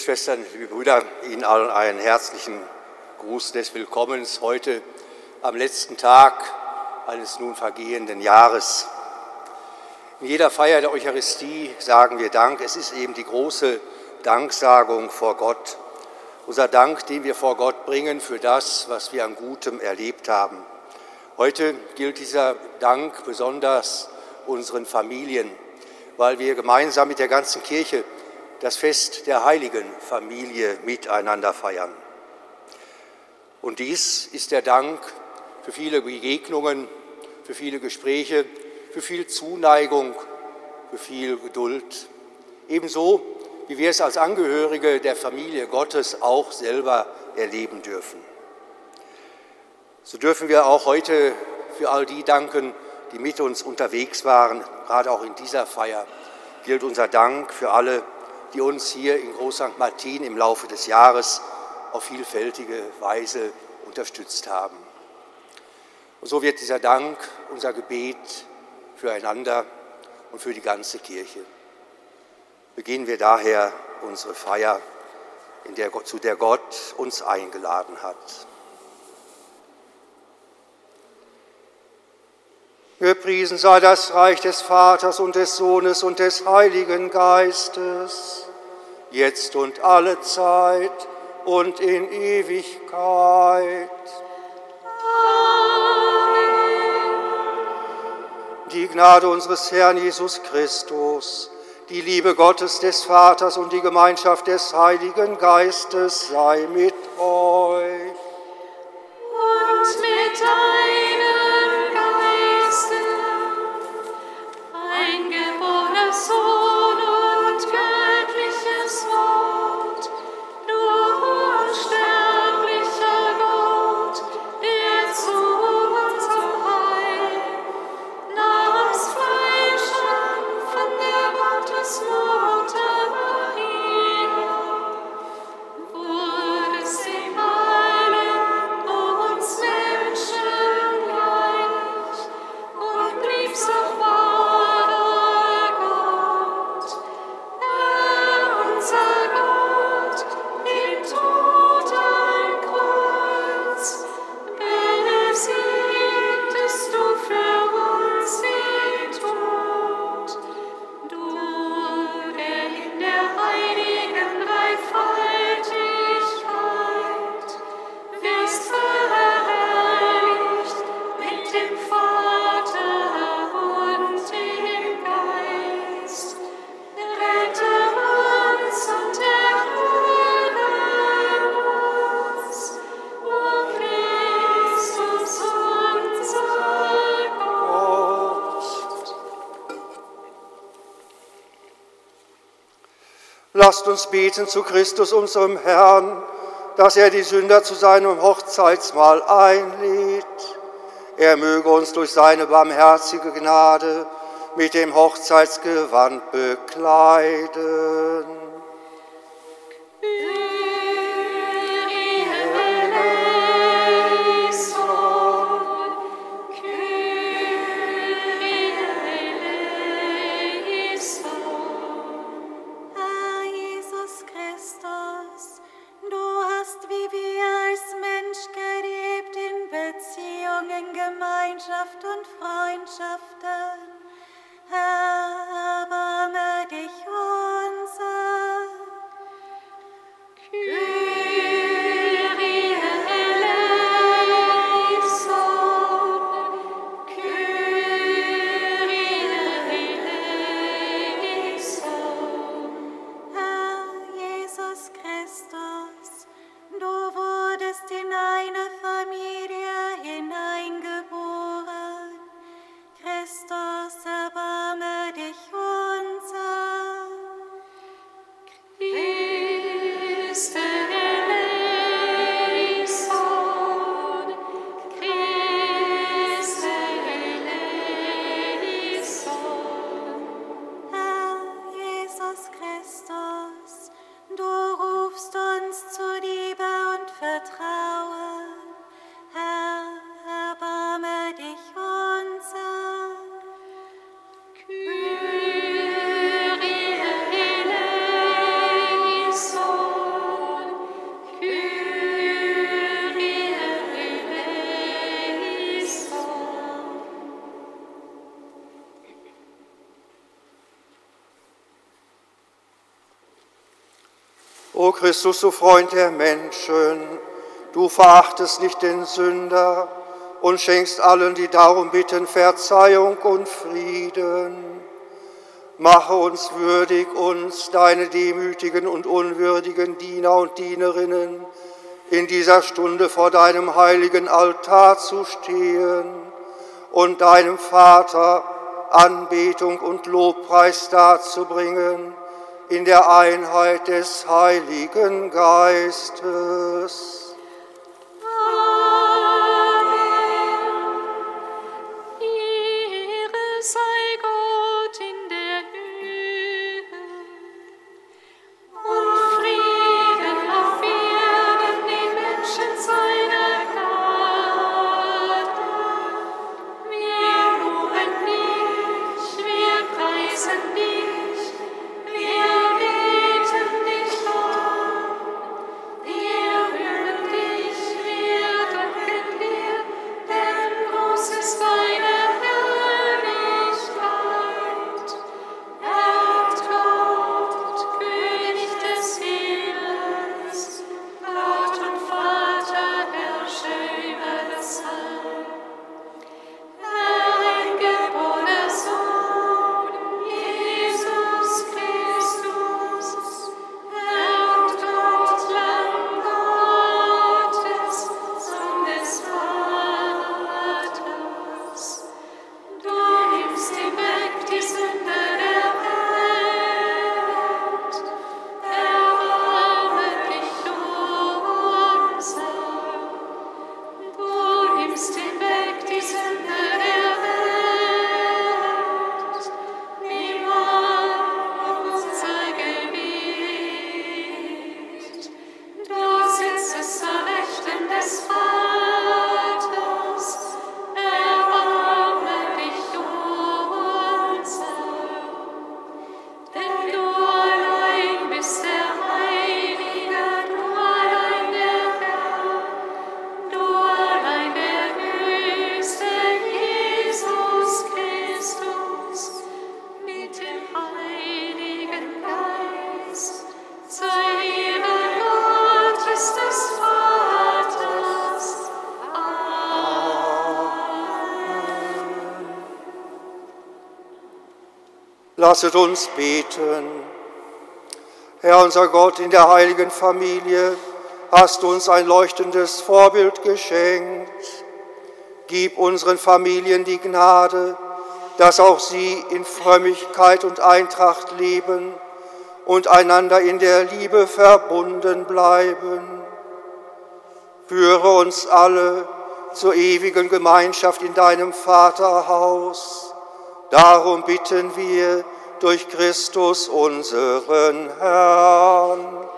Schwestern, liebe Brüder, Ihnen allen einen herzlichen Gruß des Willkommens heute am letzten Tag eines nun vergehenden Jahres. In jeder Feier der Eucharistie sagen wir Dank. Es ist eben die große Danksagung vor Gott. Unser Dank, den wir vor Gott bringen für das, was wir an Gutem erlebt haben. Heute gilt dieser Dank besonders unseren Familien, weil wir gemeinsam mit der ganzen Kirche das Fest der heiligen Familie miteinander feiern. Und dies ist der Dank für viele Begegnungen, für viele Gespräche, für viel Zuneigung, für viel Geduld. Ebenso wie wir es als Angehörige der Familie Gottes auch selber erleben dürfen. So dürfen wir auch heute für all die danken, die mit uns unterwegs waren, gerade auch in dieser Feier gilt unser Dank für alle, die uns hier in Groß St. Martin im Laufe des Jahres auf vielfältige Weise unterstützt haben. Und so wird dieser Dank unser Gebet füreinander und für die ganze Kirche. Beginnen wir daher unsere Feier, der, zu der Gott uns eingeladen hat. Gepriesen sei das Reich des Vaters und des Sohnes und des Heiligen Geistes, jetzt und alle Zeit und in Ewigkeit. Die Gnade unseres Herrn Jesus Christus, die Liebe Gottes des Vaters und die Gemeinschaft des Heiligen Geistes sei mit euch. Und mit deinem Lasst uns beten zu Christus, unserem Herrn, dass er die Sünder zu seinem Hochzeitsmahl einlädt. Er möge uns durch seine barmherzige Gnade mit dem Hochzeitsgewand bekleiden. Christus, du Freund der Menschen, du verachtest nicht den Sünder und schenkst allen, die darum bitten, Verzeihung und Frieden. Mache uns würdig, uns, deine demütigen und unwürdigen Diener und Dienerinnen, in dieser Stunde vor deinem heiligen Altar zu stehen und deinem Vater Anbetung und Lobpreis darzubringen in der Einheit des Heiligen Geistes. Lasset uns beten. Herr unser Gott, in der heiligen Familie hast du uns ein leuchtendes Vorbild geschenkt. Gib unseren Familien die Gnade, dass auch sie in Frömmigkeit und Eintracht leben und einander in der Liebe verbunden bleiben. Führe uns alle zur ewigen Gemeinschaft in deinem Vaterhaus. Darum bitten wir durch Christus unseren Herrn.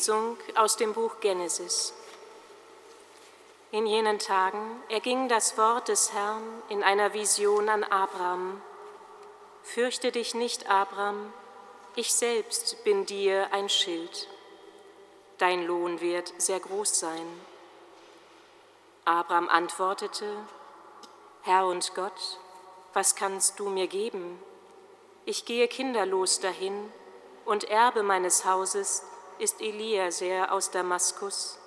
Lesung aus dem Buch Genesis. In jenen Tagen erging das Wort des Herrn in einer Vision an Abraham. Fürchte dich nicht, Abraham, ich selbst bin dir ein Schild. Dein Lohn wird sehr groß sein. Abraham antwortete, Herr und Gott, was kannst du mir geben? Ich gehe kinderlos dahin, und Erbe meines Hauses ist Eliezer aus Damaskus.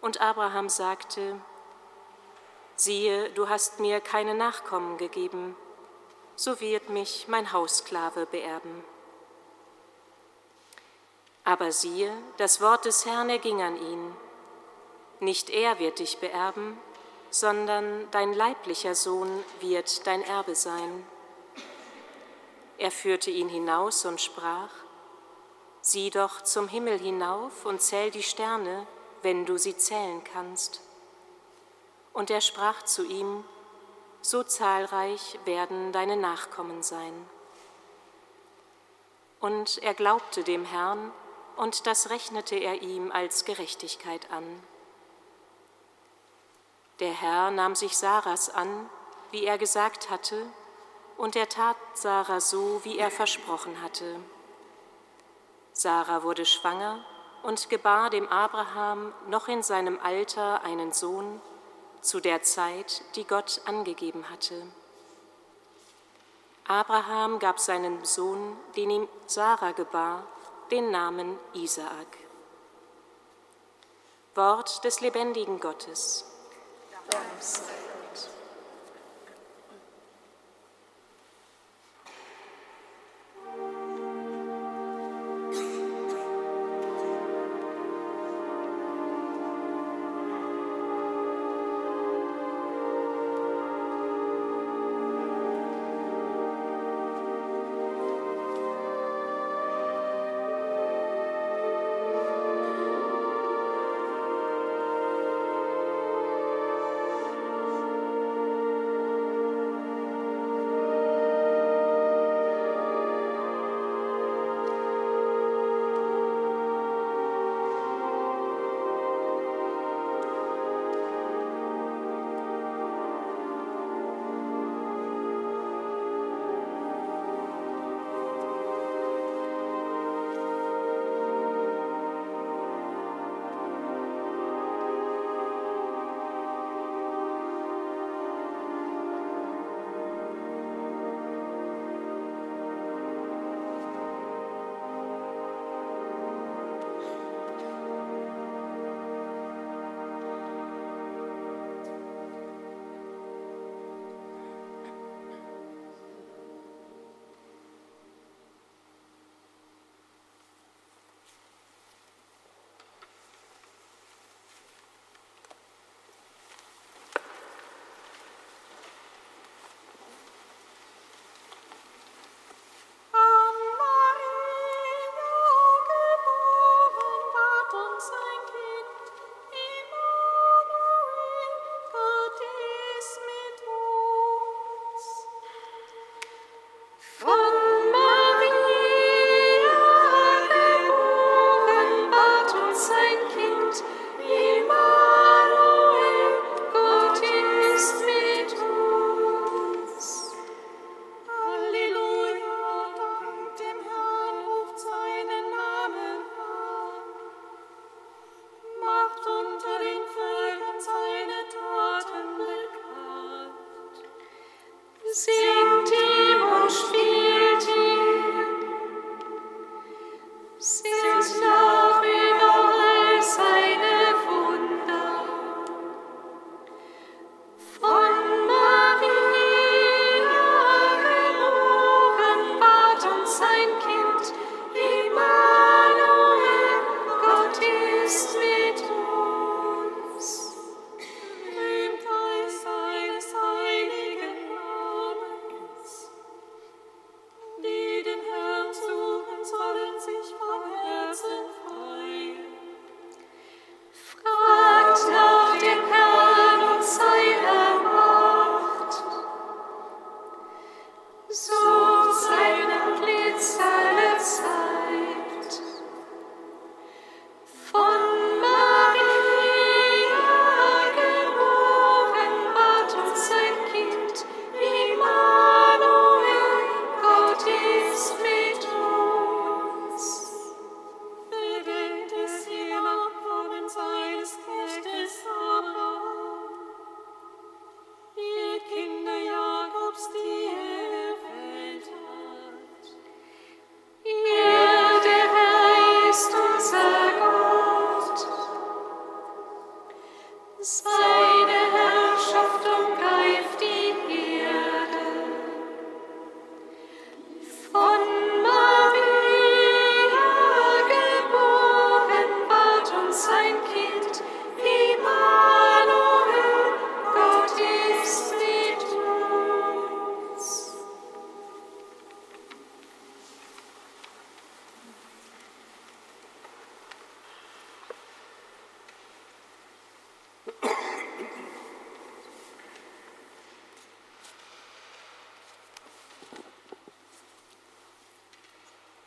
Und Abraham sagte, siehe, du hast mir keine Nachkommen gegeben, so wird mich mein Haussklave beerben. Aber siehe, das Wort des Herrn erging an ihn. Nicht er wird dich beerben, sondern dein leiblicher Sohn wird dein Erbe sein. Er führte ihn hinaus und sprach, Sieh doch zum Himmel hinauf und zähl die Sterne, wenn du sie zählen kannst. Und er sprach zu ihm, So zahlreich werden deine Nachkommen sein. Und er glaubte dem Herrn, und das rechnete er ihm als Gerechtigkeit an. Der Herr nahm sich Saras an, wie er gesagt hatte, und er tat Sarah so, wie er versprochen hatte. Sarah wurde schwanger und gebar dem Abraham noch in seinem Alter einen Sohn zu der Zeit, die Gott angegeben hatte. Abraham gab seinem Sohn, den ihm Sarah gebar, den Namen Isaak. Wort des lebendigen Gottes. Dank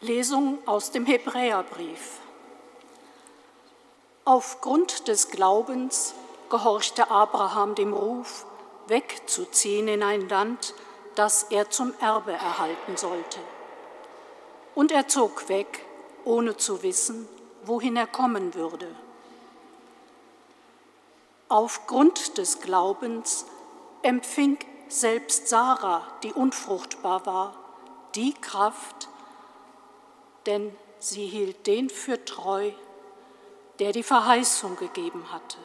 Lesung aus dem Hebräerbrief. Aufgrund des Glaubens gehorchte Abraham dem Ruf, wegzuziehen in ein Land, das er zum Erbe erhalten sollte. Und er zog weg, ohne zu wissen, wohin er kommen würde. Aufgrund des Glaubens empfing selbst Sarah, die unfruchtbar war, die Kraft, denn sie hielt den für treu, der die Verheißung gegeben hatte.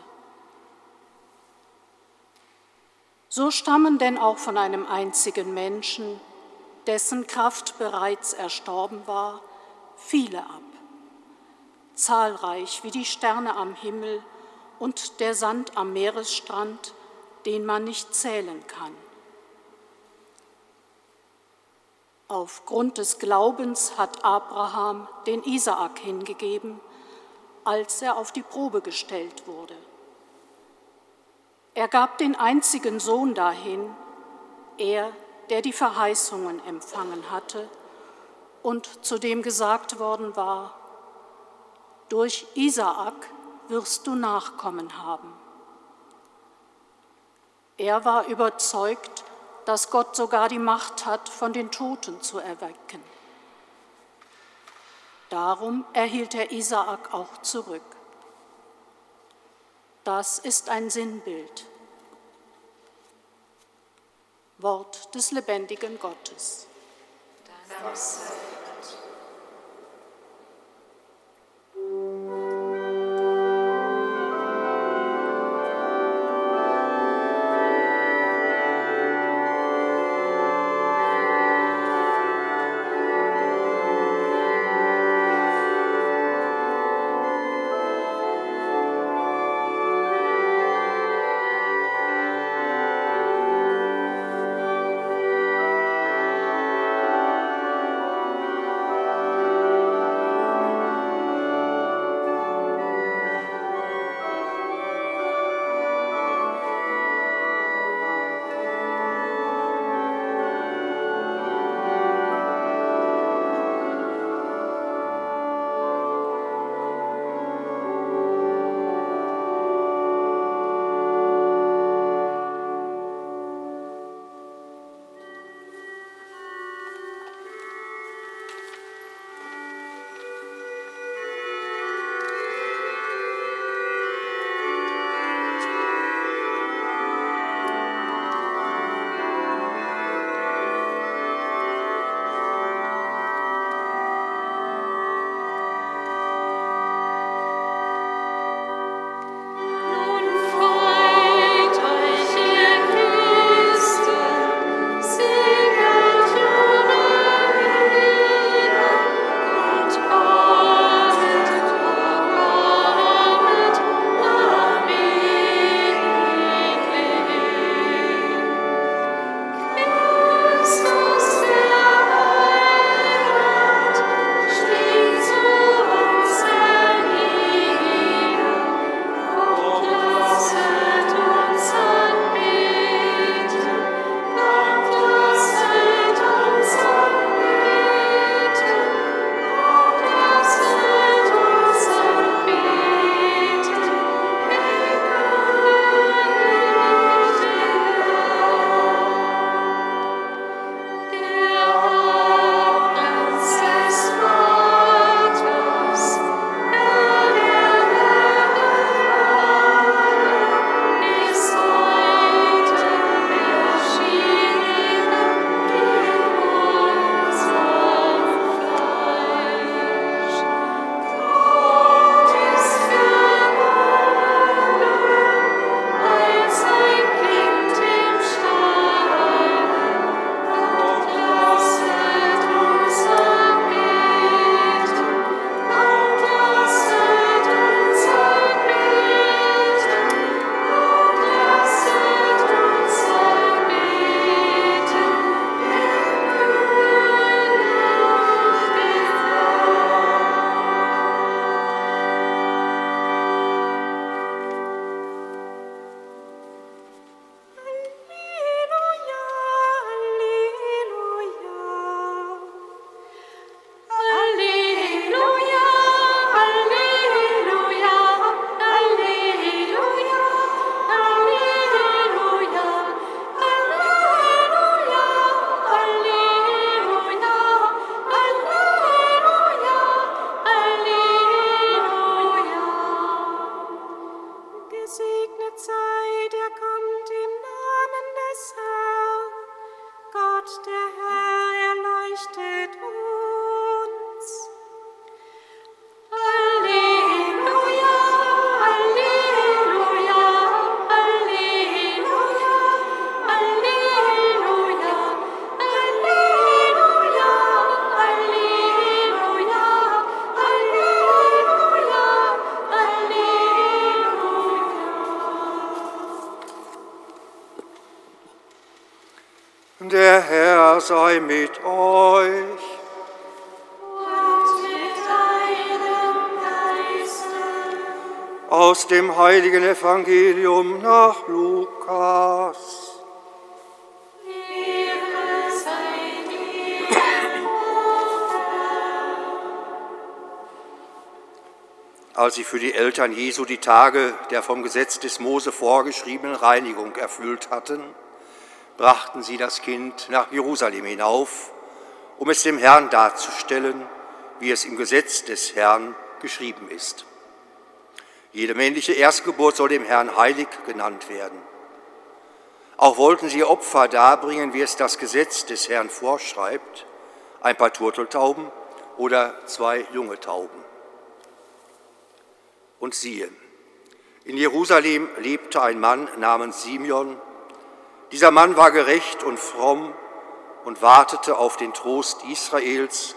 So stammen denn auch von einem einzigen Menschen, dessen Kraft bereits erstorben war, viele ab, zahlreich wie die Sterne am Himmel und der Sand am Meeresstrand, den man nicht zählen kann. Aufgrund des Glaubens hat Abraham den Isaak hingegeben, als er auf die Probe gestellt wurde. Er gab den einzigen Sohn dahin, er, der die Verheißungen empfangen hatte und zu dem gesagt worden war, durch Isaak wirst du Nachkommen haben. Er war überzeugt, dass Gott sogar die Macht hat, von den Toten zu erwecken. Darum erhielt er Isaak auch zurück. Das ist ein Sinnbild. Wort des lebendigen Gottes. Dank sei sei mit euch. Und mit deinem Geiste. Aus dem heiligen Evangelium nach Lukas. Als sie für die Eltern Jesu die Tage der vom Gesetz des Mose vorgeschriebenen Reinigung erfüllt hatten, brachten sie das Kind nach Jerusalem hinauf, um es dem Herrn darzustellen, wie es im Gesetz des Herrn geschrieben ist. Jede männliche Erstgeburt soll dem Herrn heilig genannt werden. Auch wollten sie Opfer darbringen, wie es das Gesetz des Herrn vorschreibt, ein paar Turteltauben oder zwei junge Tauben. Und siehe, in Jerusalem lebte ein Mann namens Simeon. Dieser Mann war gerecht und fromm und wartete auf den Trost Israels,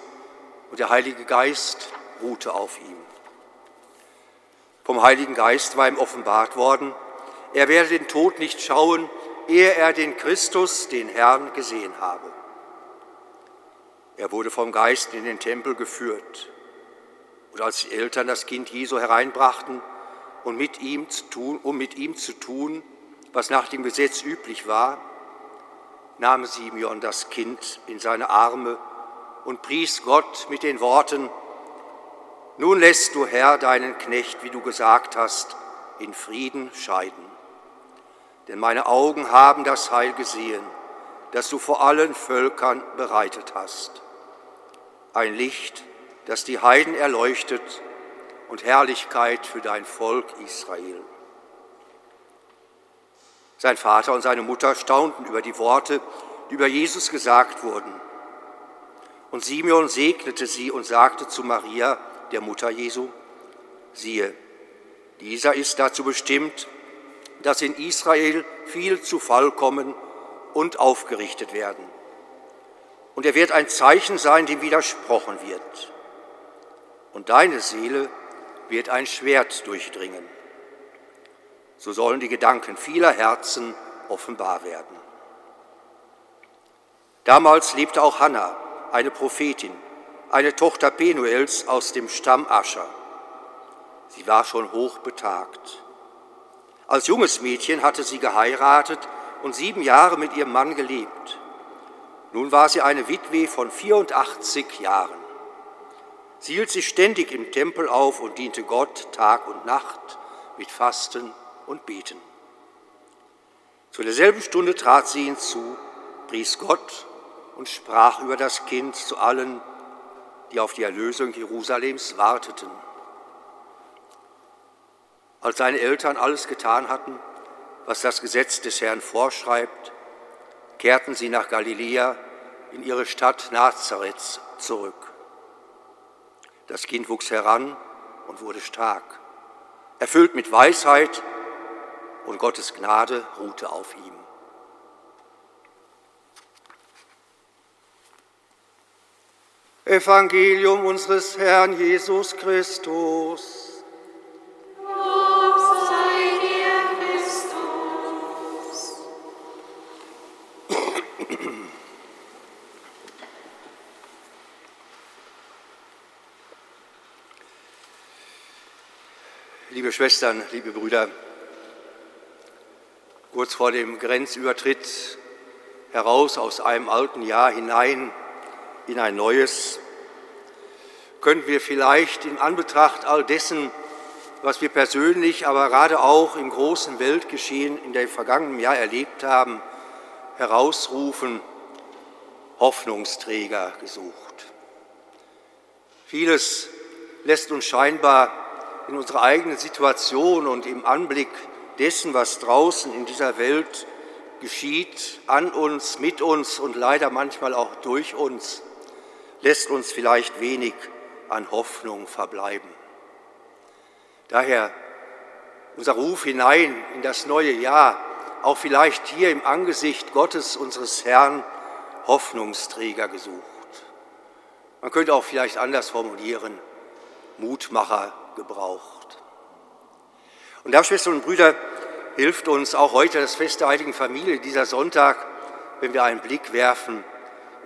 und der Heilige Geist ruhte auf ihm. Vom Heiligen Geist war ihm offenbart worden, er werde den Tod nicht schauen, ehe er den Christus, den Herrn, gesehen habe. Er wurde vom Geist in den Tempel geführt. Und als die Eltern das Kind Jesu hereinbrachten, und mit ihm zu tun, um mit ihm zu tun, was nach dem Gesetz üblich war, nahm Simeon das Kind in seine Arme und pries Gott mit den Worten, Nun lässt du, Herr, deinen Knecht, wie du gesagt hast, in Frieden scheiden. Denn meine Augen haben das Heil gesehen, das du vor allen Völkern bereitet hast. Ein Licht, das die Heiden erleuchtet und Herrlichkeit für dein Volk Israel. Sein Vater und seine Mutter staunten über die Worte, die über Jesus gesagt wurden. Und Simeon segnete sie und sagte zu Maria, der Mutter Jesu, siehe, dieser ist dazu bestimmt, dass in Israel viel zu Fall kommen und aufgerichtet werden. Und er wird ein Zeichen sein, dem widersprochen wird. Und deine Seele wird ein Schwert durchdringen. So sollen die Gedanken vieler Herzen offenbar werden. Damals lebte auch Hannah, eine Prophetin, eine Tochter Penuels aus dem Stamm Ascher. Sie war schon hoch betagt. Als junges Mädchen hatte sie geheiratet und sieben Jahre mit ihrem Mann gelebt. Nun war sie eine Witwe von 84 Jahren. Sie hielt sich ständig im Tempel auf und diente Gott Tag und Nacht mit Fasten und Beten. Zu derselben Stunde trat sie hinzu, pries Gott und sprach über das Kind zu allen, die auf die Erlösung Jerusalems warteten. Als seine Eltern alles getan hatten, was das Gesetz des Herrn vorschreibt, kehrten sie nach Galiläa in ihre Stadt Nazareth zurück. Das Kind wuchs heran und wurde stark, erfüllt mit Weisheit und Gottes Gnade ruhte auf ihm. Evangelium unseres Herrn Jesus Christus. Lob sei dir, Christus. Liebe Schwestern, liebe Brüder, kurz vor dem Grenzübertritt heraus aus einem alten Jahr hinein in ein neues, können wir vielleicht in Anbetracht all dessen, was wir persönlich, aber gerade auch im großen Weltgeschehen in der vergangenen Jahr erlebt haben, herausrufen, Hoffnungsträger gesucht. Vieles lässt uns scheinbar in unserer eigenen Situation und im Anblick dessen, was draußen in dieser Welt geschieht, an uns, mit uns und leider manchmal auch durch uns, lässt uns vielleicht wenig an Hoffnung verbleiben. Daher unser Ruf hinein in das neue Jahr, auch vielleicht hier im Angesicht Gottes unseres Herrn, Hoffnungsträger gesucht. Man könnte auch vielleicht anders formulieren, Mutmacher gebraucht. Und da, Schwestern und Brüder, hilft uns auch heute das Fest der Heiligen Familie, dieser Sonntag, wenn wir einen Blick werfen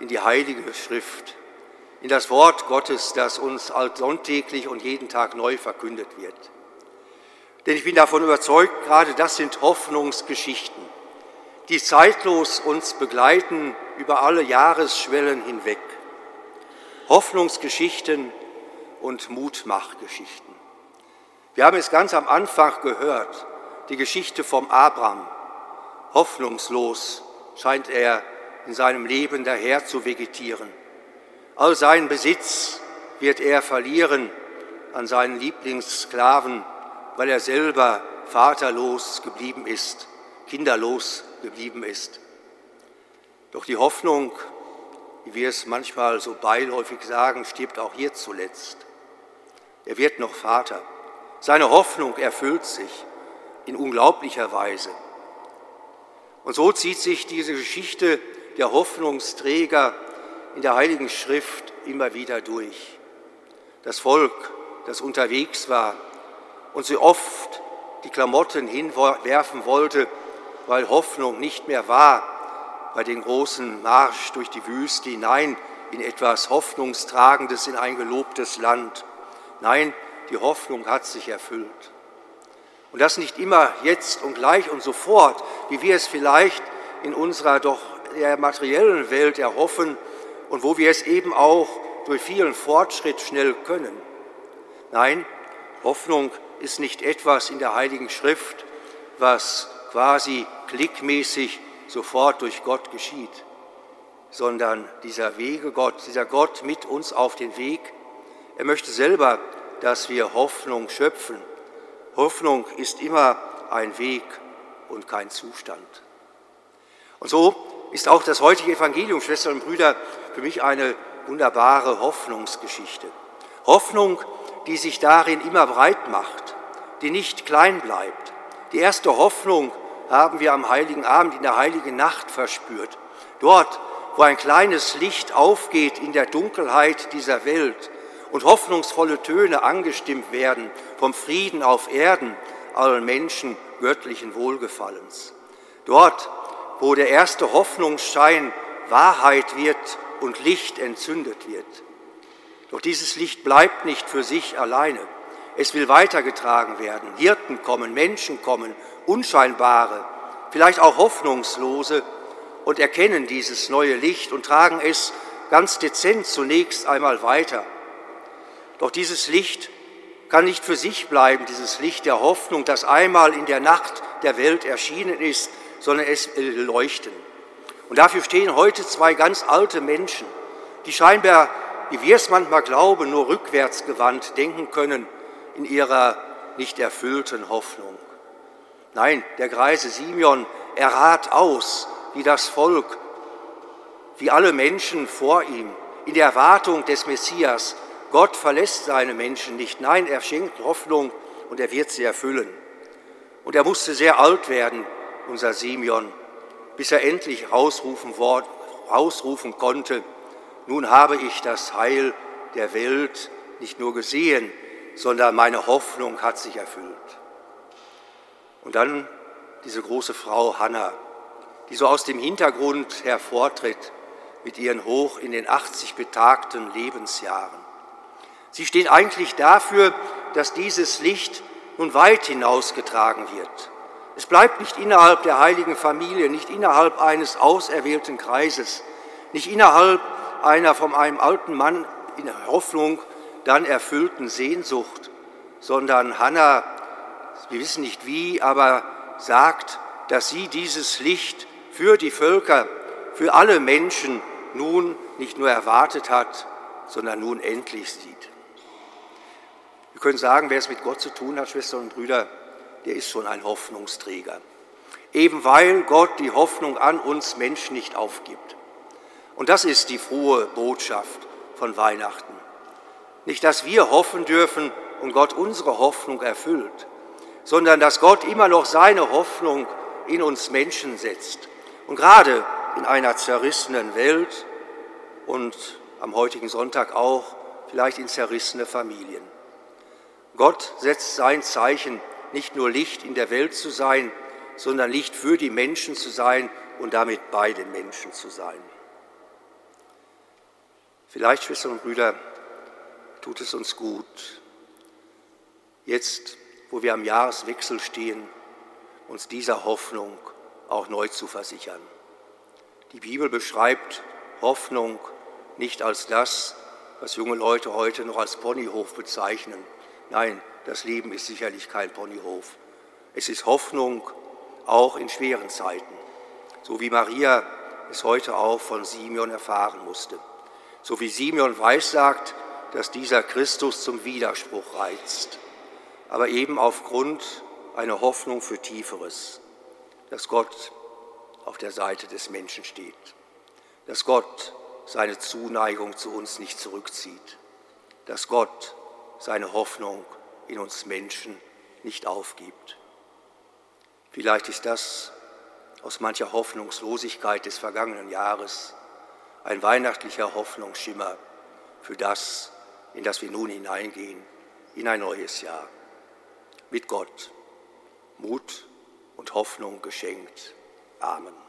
in die Heilige Schrift, in das Wort Gottes, das uns sonntäglich und jeden Tag neu verkündet wird. Denn ich bin davon überzeugt, gerade das sind Hoffnungsgeschichten, die zeitlos uns begleiten über alle Jahresschwellen hinweg. Hoffnungsgeschichten und Mutmachgeschichten. Wir haben es ganz am Anfang gehört, die Geschichte vom Abraham. Hoffnungslos scheint er in seinem Leben daher zu vegetieren. All seinen Besitz wird er verlieren an seinen Lieblingssklaven, weil er selber vaterlos geblieben ist, kinderlos geblieben ist. Doch die Hoffnung, wie wir es manchmal so beiläufig sagen, stirbt auch hier zuletzt. Er wird noch Vater. Seine Hoffnung erfüllt sich in unglaublicher Weise. Und so zieht sich diese Geschichte der Hoffnungsträger in der Heiligen Schrift immer wieder durch. Das Volk, das unterwegs war und so oft die Klamotten hinwerfen wollte, weil Hoffnung nicht mehr war, bei den großen Marsch durch die Wüste hinein in etwas Hoffnungstragendes, in ein gelobtes Land. Nein, die Hoffnung hat sich erfüllt. Und das nicht immer jetzt und gleich und sofort, wie wir es vielleicht in unserer doch der materiellen Welt erhoffen und wo wir es eben auch durch vielen Fortschritt schnell können. Nein, Hoffnung ist nicht etwas in der Heiligen Schrift, was quasi klickmäßig sofort durch Gott geschieht, sondern dieser Wege Gott, dieser Gott mit uns auf den Weg, er möchte selber, dass wir Hoffnung schöpfen Hoffnung ist immer ein Weg und kein Zustand. Und so ist auch das heutige Evangelium, Schwestern und Brüder, für mich eine wunderbare Hoffnungsgeschichte. Hoffnung, die sich darin immer breit macht, die nicht klein bleibt. Die erste Hoffnung haben wir am heiligen Abend, in der heiligen Nacht verspürt. Dort, wo ein kleines Licht aufgeht in der Dunkelheit dieser Welt, und hoffnungsvolle Töne angestimmt werden vom Frieden auf Erden allen Menschen göttlichen Wohlgefallens. Dort, wo der erste Hoffnungsschein Wahrheit wird und Licht entzündet wird. Doch dieses Licht bleibt nicht für sich alleine. Es will weitergetragen werden. Hirten kommen, Menschen kommen, unscheinbare, vielleicht auch hoffnungslose und erkennen dieses neue Licht und tragen es ganz dezent zunächst einmal weiter doch dieses Licht kann nicht für sich bleiben, dieses Licht der Hoffnung, das einmal in der Nacht der Welt erschienen ist, sondern es will leuchten. Und dafür stehen heute zwei ganz alte Menschen, die scheinbar, wie wir es manchmal glauben, nur rückwärts gewandt denken können in ihrer nicht erfüllten Hoffnung. Nein, der greise Simeon, er rat aus, wie das Volk, wie alle Menschen vor ihm, in der Erwartung des Messias, Gott verlässt seine Menschen nicht. Nein, er schenkt Hoffnung und er wird sie erfüllen. Und er musste sehr alt werden, unser Simeon, bis er endlich rausrufen, rausrufen konnte, nun habe ich das Heil der Welt nicht nur gesehen, sondern meine Hoffnung hat sich erfüllt. Und dann diese große Frau Hannah, die so aus dem Hintergrund hervortritt mit ihren hoch in den 80 betagten Lebensjahren. Sie stehen eigentlich dafür, dass dieses Licht nun weit hinausgetragen wird. Es bleibt nicht innerhalb der heiligen Familie, nicht innerhalb eines auserwählten Kreises, nicht innerhalb einer von einem alten Mann in Hoffnung dann erfüllten Sehnsucht, sondern Hannah, wir wissen nicht wie, aber sagt, dass sie dieses Licht für die Völker, für alle Menschen nun nicht nur erwartet hat, sondern nun endlich sieht. Wir können sagen, wer es mit Gott zu tun hat, Schwestern und Brüder, der ist schon ein Hoffnungsträger. Eben weil Gott die Hoffnung an uns Menschen nicht aufgibt. Und das ist die frohe Botschaft von Weihnachten. Nicht, dass wir hoffen dürfen und Gott unsere Hoffnung erfüllt, sondern dass Gott immer noch seine Hoffnung in uns Menschen setzt. Und gerade in einer zerrissenen Welt und am heutigen Sonntag auch vielleicht in zerrissene Familien. Gott setzt sein Zeichen, nicht nur Licht in der Welt zu sein, sondern Licht für die Menschen zu sein und damit bei den Menschen zu sein. Vielleicht, Schwestern und Brüder, tut es uns gut, jetzt, wo wir am Jahreswechsel stehen, uns dieser Hoffnung auch neu zu versichern. Die Bibel beschreibt Hoffnung nicht als das, was junge Leute heute noch als Ponyhof bezeichnen. Nein, das Leben ist sicherlich kein Ponyhof. Es ist Hoffnung auch in schweren Zeiten, so wie Maria es heute auch von Simeon erfahren musste. So wie Simeon weissagt, dass dieser Christus zum Widerspruch reizt, aber eben aufgrund einer Hoffnung für Tieferes, dass Gott auf der Seite des Menschen steht, dass Gott seine Zuneigung zu uns nicht zurückzieht, dass Gott seine Hoffnung in uns Menschen nicht aufgibt. Vielleicht ist das aus mancher Hoffnungslosigkeit des vergangenen Jahres ein weihnachtlicher Hoffnungsschimmer für das, in das wir nun hineingehen, in ein neues Jahr. Mit Gott, Mut und Hoffnung geschenkt. Amen.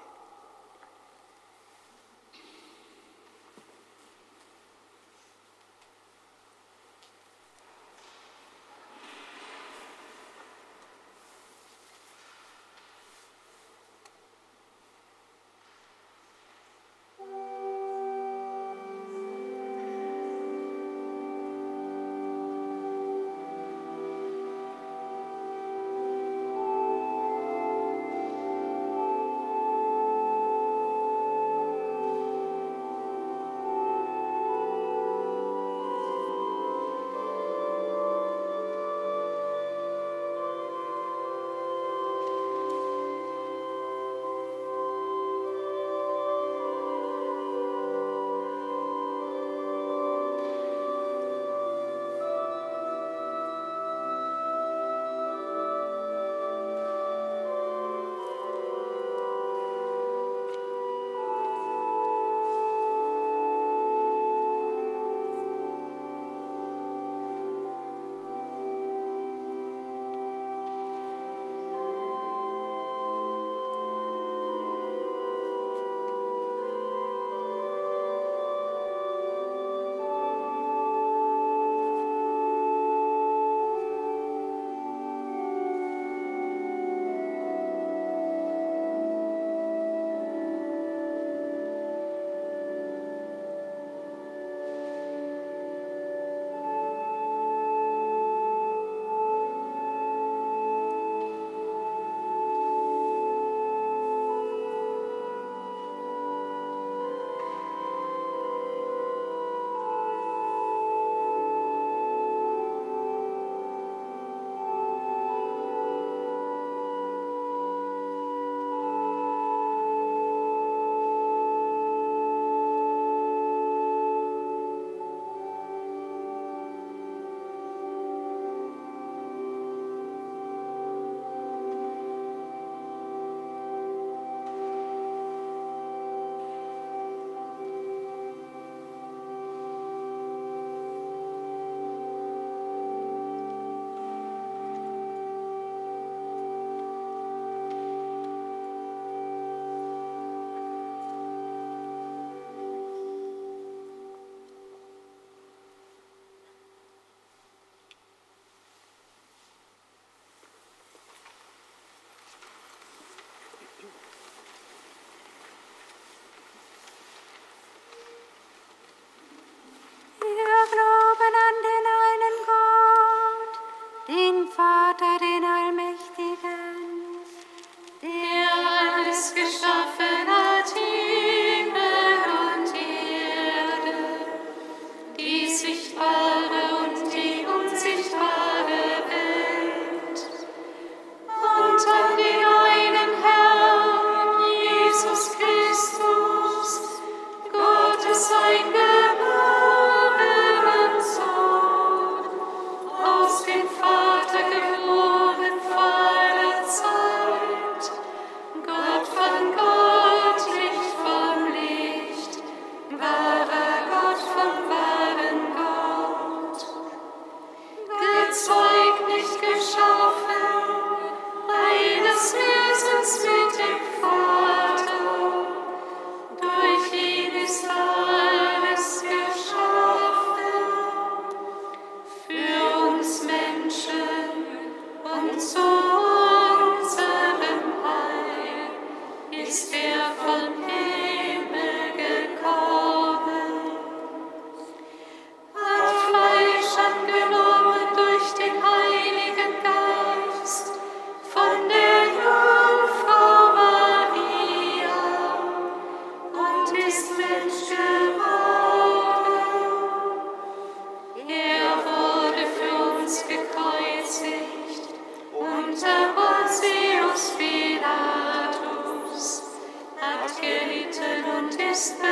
Christmas.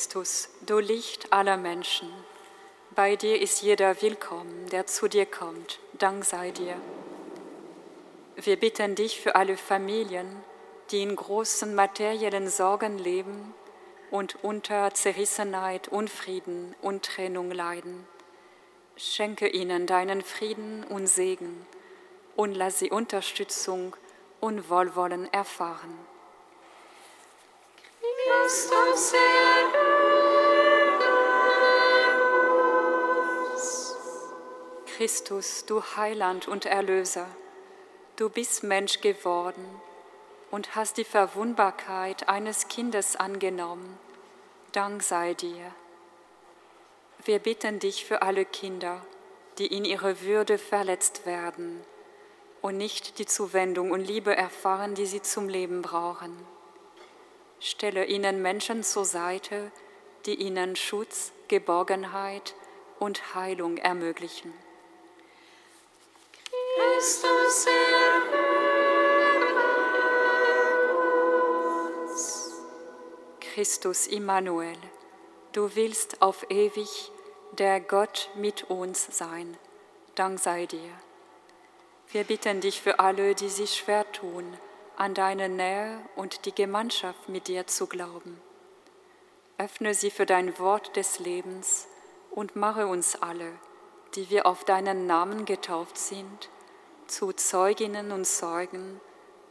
Christus, du Licht aller Menschen. Bei dir ist jeder willkommen, der zu dir kommt. Dank sei dir. Wir bitten dich für alle Familien, die in großen materiellen Sorgen leben und unter Zerrissenheit, Unfrieden und Trennung leiden. Schenke ihnen deinen Frieden und Segen und lass sie Unterstützung und Wohlwollen erfahren. Christus, du Heiland und Erlöser, du bist Mensch geworden und hast die Verwundbarkeit eines Kindes angenommen. Dank sei dir. Wir bitten dich für alle Kinder, die in ihrer Würde verletzt werden und nicht die Zuwendung und Liebe erfahren, die sie zum Leben brauchen. Stelle ihnen Menschen zur Seite, die ihnen Schutz, Geborgenheit und Heilung ermöglichen. Christus, Christus Immanuel, du willst auf ewig der Gott mit uns sein. Dank sei dir. Wir bitten dich für alle, die sich schwer tun, an deine Nähe und die Gemeinschaft mit dir zu glauben. Öffne sie für dein Wort des Lebens und mache uns alle, die wir auf deinen Namen getauft sind, zu Zeuginnen und Zeugen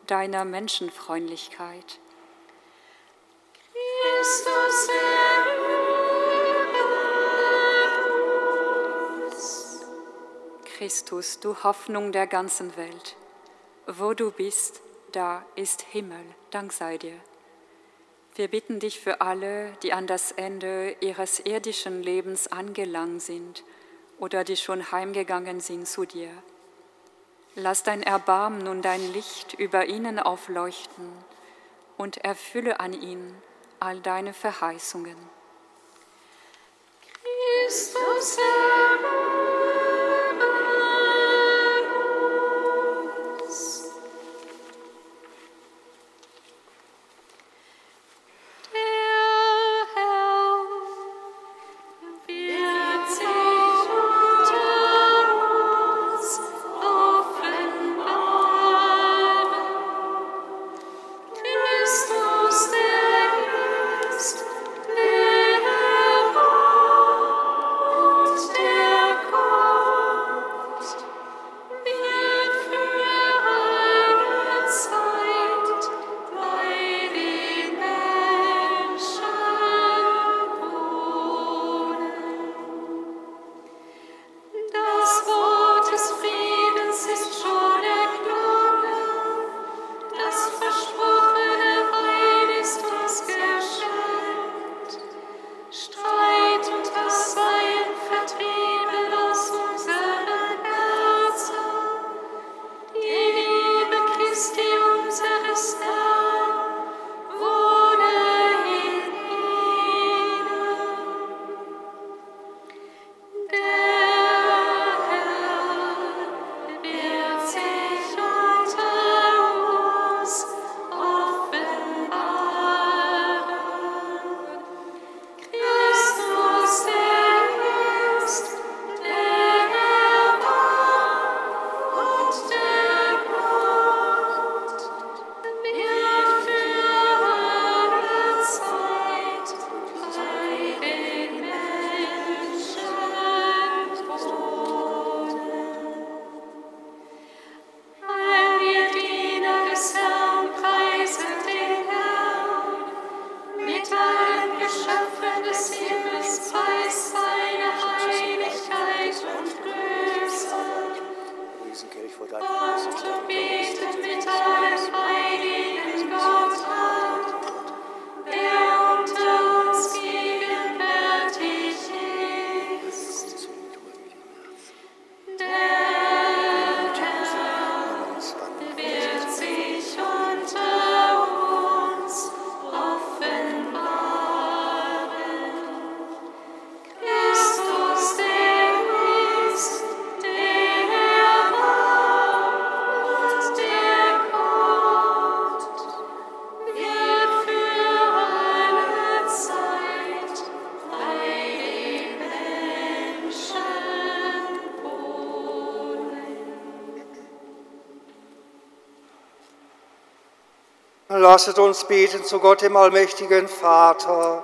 deiner Menschenfreundlichkeit. Christus, Christus, du Hoffnung der ganzen Welt, wo du bist, da ist Himmel, Dank sei dir. Wir bitten dich für alle, die an das Ende ihres irdischen Lebens angelangt sind oder die schon heimgegangen sind zu dir. Lass dein Erbarmen und dein Licht über ihnen aufleuchten und erfülle an ihnen all deine Verheißungen. Christus, Der Lasset uns beten zu Gott, dem allmächtigen Vater,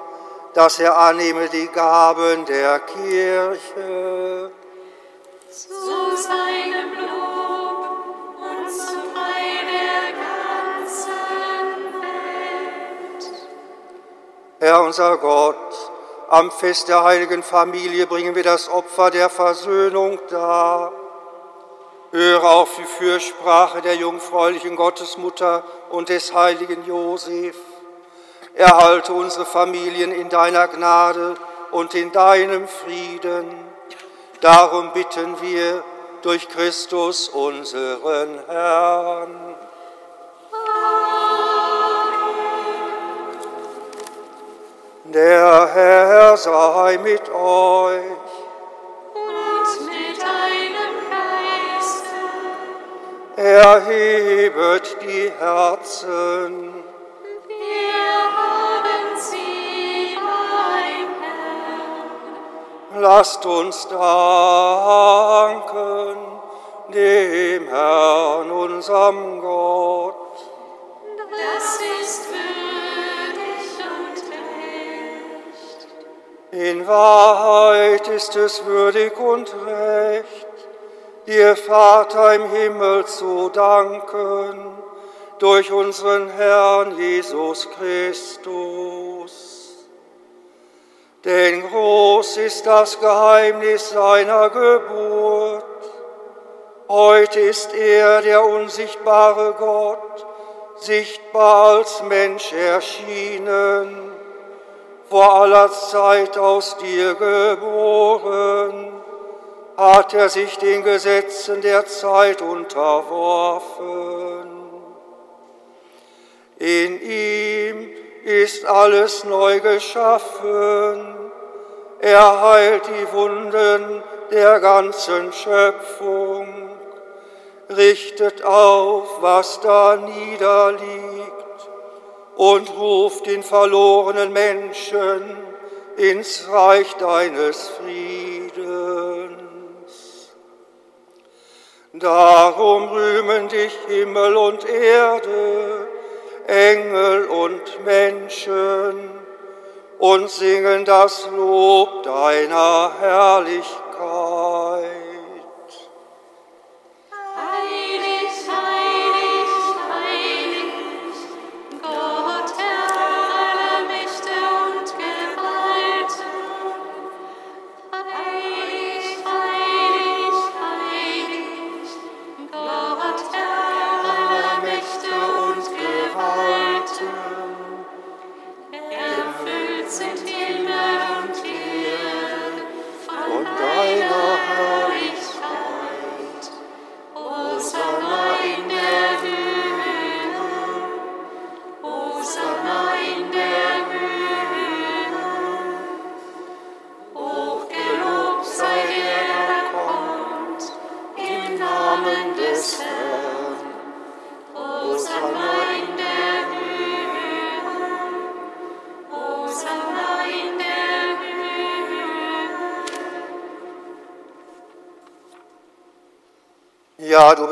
dass er annehme die Gaben der Kirche. zu seinem Lob und zum Heil der ganzen Welt. Herr unser Gott, am Fest der heiligen Familie bringen wir das Opfer der Versöhnung dar. Höre auf die Fürsprache der jungfräulichen Gottesmutter und des heiligen Josef. Erhalte unsere Familien in deiner Gnade und in deinem Frieden. Darum bitten wir durch Christus unseren Herrn. Der Herr sei mit euch. Erhebet die Herzen. wir haben sie beim Herrn. Lasst uns danken dem Herrn, unserem Gott. Das ist würdig und recht. In Wahrheit ist es würdig und recht, dir Vater im Himmel zu danken, durch unseren Herrn Jesus Christus. Denn groß ist das Geheimnis seiner Geburt. Heute ist er, der unsichtbare Gott, sichtbar als Mensch erschienen vor aller Zeit aus dir geboren, hat er sich den Gesetzen der Zeit unterworfen. In ihm ist alles neu geschaffen. Er heilt die Wunden der ganzen Schöpfung, richtet auf, was da niederliegt und ruft den verlorenen Menschen ins Reich deines Friedens. Darum rühmen dich Himmel und Erde, Engel und Menschen und singen das Lob deiner Herrlichkeit.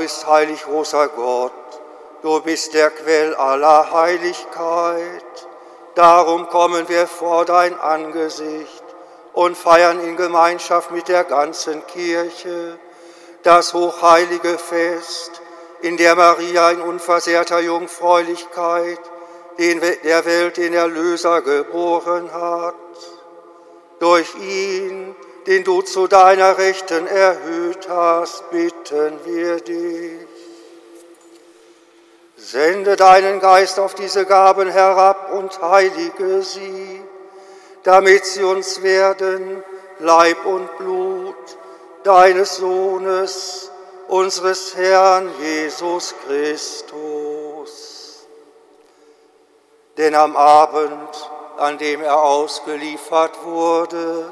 Bist heilig, großer Gott. Du bist der Quell aller Heiligkeit. Darum kommen wir vor dein Angesicht und feiern in Gemeinschaft mit der ganzen Kirche das hochheilige Fest, in der Maria in unversehrter Jungfräulichkeit den, der Welt den Erlöser geboren hat. Durch ihn den du zu deiner Rechten erhöht hast, bitten wir dich. Sende deinen Geist auf diese Gaben herab und heilige sie, damit sie uns werden, Leib und Blut deines Sohnes, unseres Herrn Jesus Christus. Denn am Abend, an dem er ausgeliefert wurde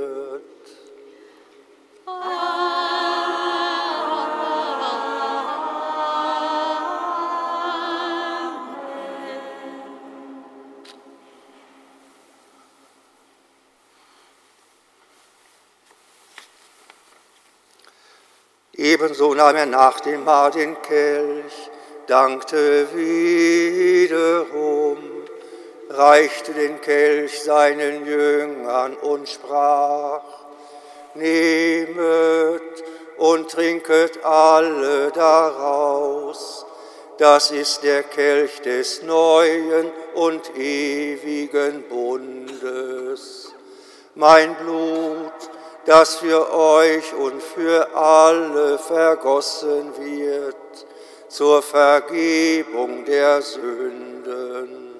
Ebenso nahm er nach dem Mahl den Kelch, dankte wiederum, reichte den Kelch seinen Jüngern und sprach, Nehmet und trinket alle daraus, das ist der Kelch des neuen und ewigen Bundes. Mein Blut, das für euch und für alle vergossen wird zur Vergebung der Sünden.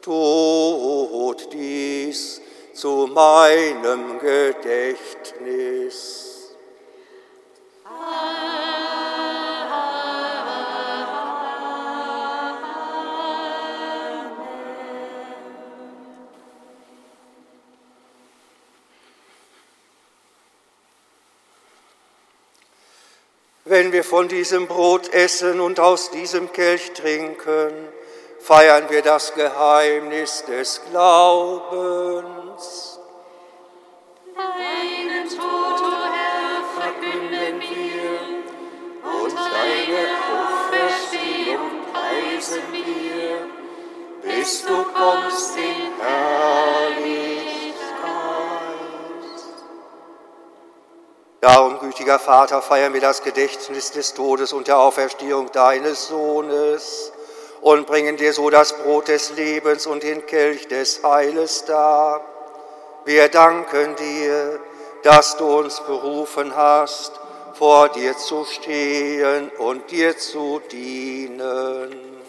Tut dies zu meinem Gedächtnis. Wenn wir von diesem Brot essen und aus diesem Kelch trinken, feiern wir das Geheimnis des Glaubens. Deinen Tod, o Herr, verkünden wir, und deine Auferstehung preisen wir, bis du kommst in Herrlichkeit. Darum, gütiger Vater, feiern wir das Gedächtnis des Todes und der Auferstehung deines Sohnes und bringen dir so das Brot des Lebens und den Kelch des Heiles dar. Wir danken dir, dass du uns berufen hast, vor dir zu stehen und dir zu dienen.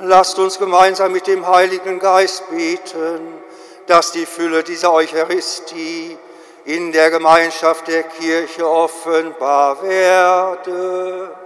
Lasst uns gemeinsam mit dem Heiligen Geist beten, dass die Fülle dieser Eucharistie in der Gemeinschaft der Kirche offenbar werde.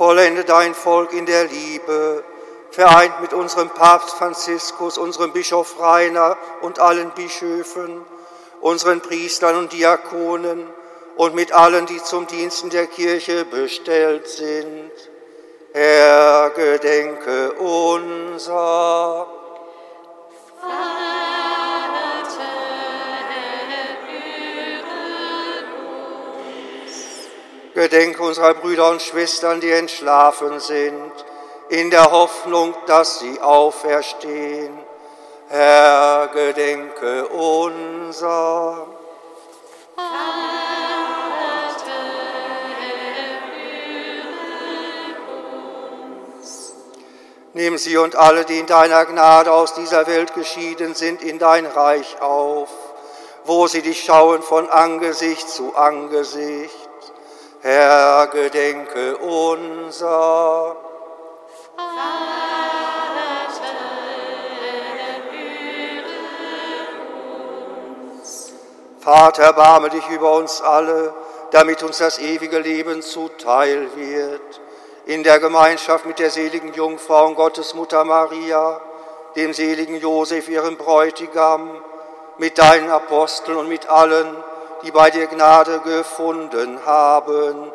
Vollende dein Volk in der Liebe, vereint mit unserem Papst Franziskus, unserem Bischof Rainer und allen Bischöfen, unseren Priestern und Diakonen und mit allen, die zum Diensten der Kirche bestellt sind. Herr, gedenke unser. Gedenke unserer Brüder und Schwestern, die entschlafen sind. in der Hoffnung, dass sie auferstehen. Herr, gedenke unser. Nimm sie und alle, die in deiner Gnade aus dieser Welt geschieden sind, in dein Reich auf, wo sie dich schauen von Angesicht zu Angesicht. Herr, gedenke unser. Vater, erbarme dich über uns alle, damit uns das ewige Leben zuteil wird. In der Gemeinschaft mit der seligen Jungfrau und Gottesmutter Maria, dem seligen Josef, ihrem Bräutigam, mit deinen Aposteln und mit allen, die bei dir Gnade gefunden haben,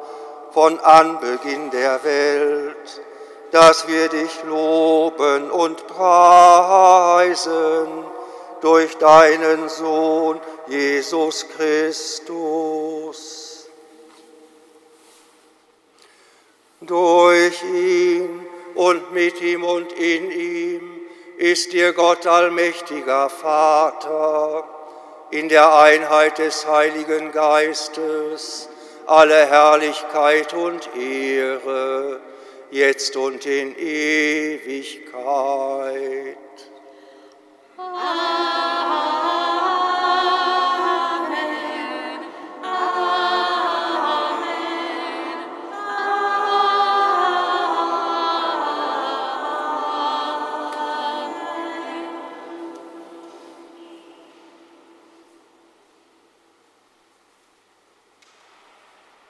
von Anbeginn der Welt, dass wir dich loben und preisen durch deinen Sohn, Jesus Christus. Durch ihn und mit ihm und in ihm ist dir Gott allmächtiger Vater, in der Einheit des Heiligen Geistes, alle Herrlichkeit und Ehre, jetzt und in Ewigkeit.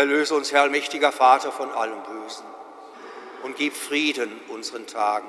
Erlöse uns, Herr allmächtiger Vater, von allem Bösen und gib Frieden unseren Tagen.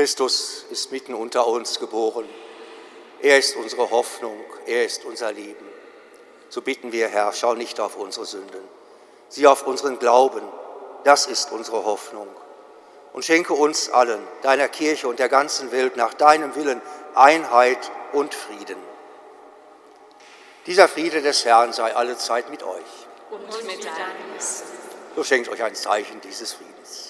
Christus ist mitten unter uns geboren. Er ist unsere Hoffnung, er ist unser Leben. So bitten wir, Herr, schau nicht auf unsere Sünden, sieh auf unseren Glauben, das ist unsere Hoffnung. Und schenke uns allen, deiner Kirche und der ganzen Welt nach deinem Willen Einheit und Frieden. Dieser Friede des Herrn sei alle Zeit mit euch. Und mit deinem. So schenkt euch ein Zeichen dieses Friedens.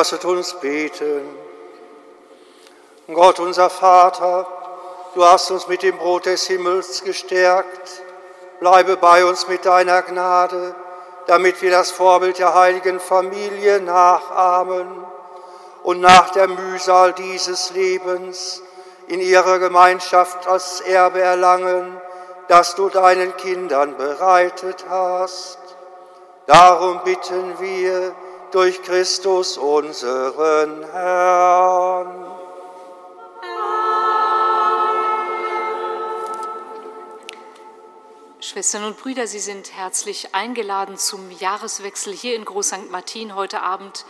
Lasset uns beten. Gott unser Vater, du hast uns mit dem Brot des Himmels gestärkt. Bleibe bei uns mit deiner Gnade, damit wir das Vorbild der heiligen Familie nachahmen und nach der Mühsal dieses Lebens in ihrer Gemeinschaft als Erbe erlangen, das du deinen Kindern bereitet hast. Darum bitten wir durch Christus unseren Herrn. Schwestern und Brüder, Sie sind herzlich eingeladen zum Jahreswechsel hier in Groß St. Martin heute Abend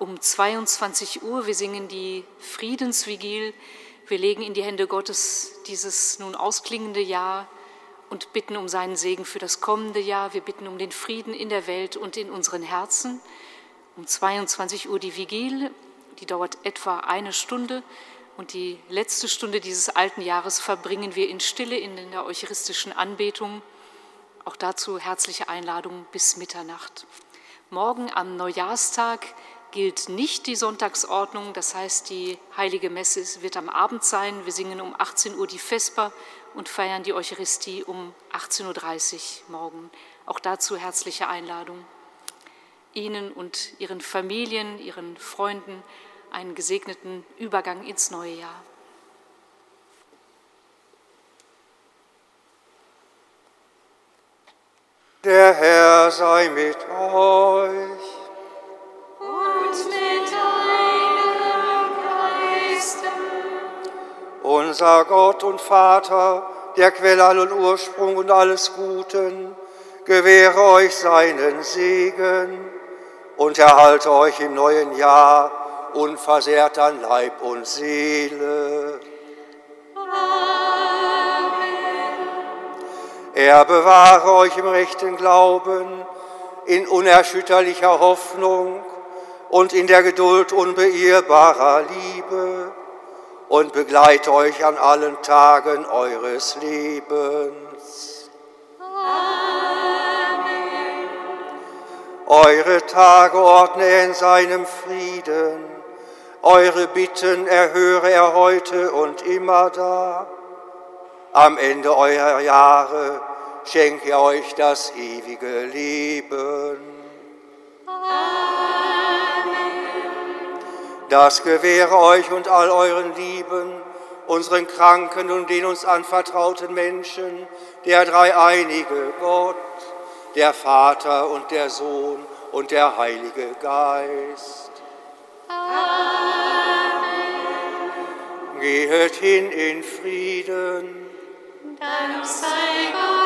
um 22 Uhr. Wir singen die Friedensvigil. Wir legen in die Hände Gottes dieses nun ausklingende Jahr und bitten um seinen Segen für das kommende Jahr. Wir bitten um den Frieden in der Welt und in unseren Herzen. Um 22 Uhr die Vigil, die dauert etwa eine Stunde. Und die letzte Stunde dieses alten Jahres verbringen wir in Stille in der eucharistischen Anbetung. Auch dazu herzliche Einladung bis Mitternacht. Morgen am Neujahrstag gilt nicht die Sonntagsordnung, das heißt, die heilige Messe wird am Abend sein. Wir singen um 18 Uhr die Vesper und feiern die Eucharistie um 18.30 Uhr morgen. Auch dazu herzliche Einladung. Ihnen und Ihren Familien, Ihren Freunden einen gesegneten Übergang ins neue Jahr. Der Herr sei mit euch. Und mit deinem Geiste. Unser Gott und Vater, der Quell allen Ursprung und alles Guten, gewähre euch seinen Segen und erhalte euch im neuen Jahr unversehrt an Leib und Seele. Er bewahre euch im rechten Glauben, in unerschütterlicher Hoffnung und in der Geduld unbeirrbarer Liebe und begleite euch an allen Tagen eures Lebens. Eure Tage ordne er in seinem Frieden, eure Bitten erhöre er heute und immer da. Am Ende eurer Jahre schenke er euch das ewige Leben. Das gewähre euch und all euren Lieben, unseren Kranken und den uns anvertrauten Menschen, der dreieinige Gott, der Vater und der Sohn und der Heilige Geist. Gehet hin in Frieden. Dank sei Gott.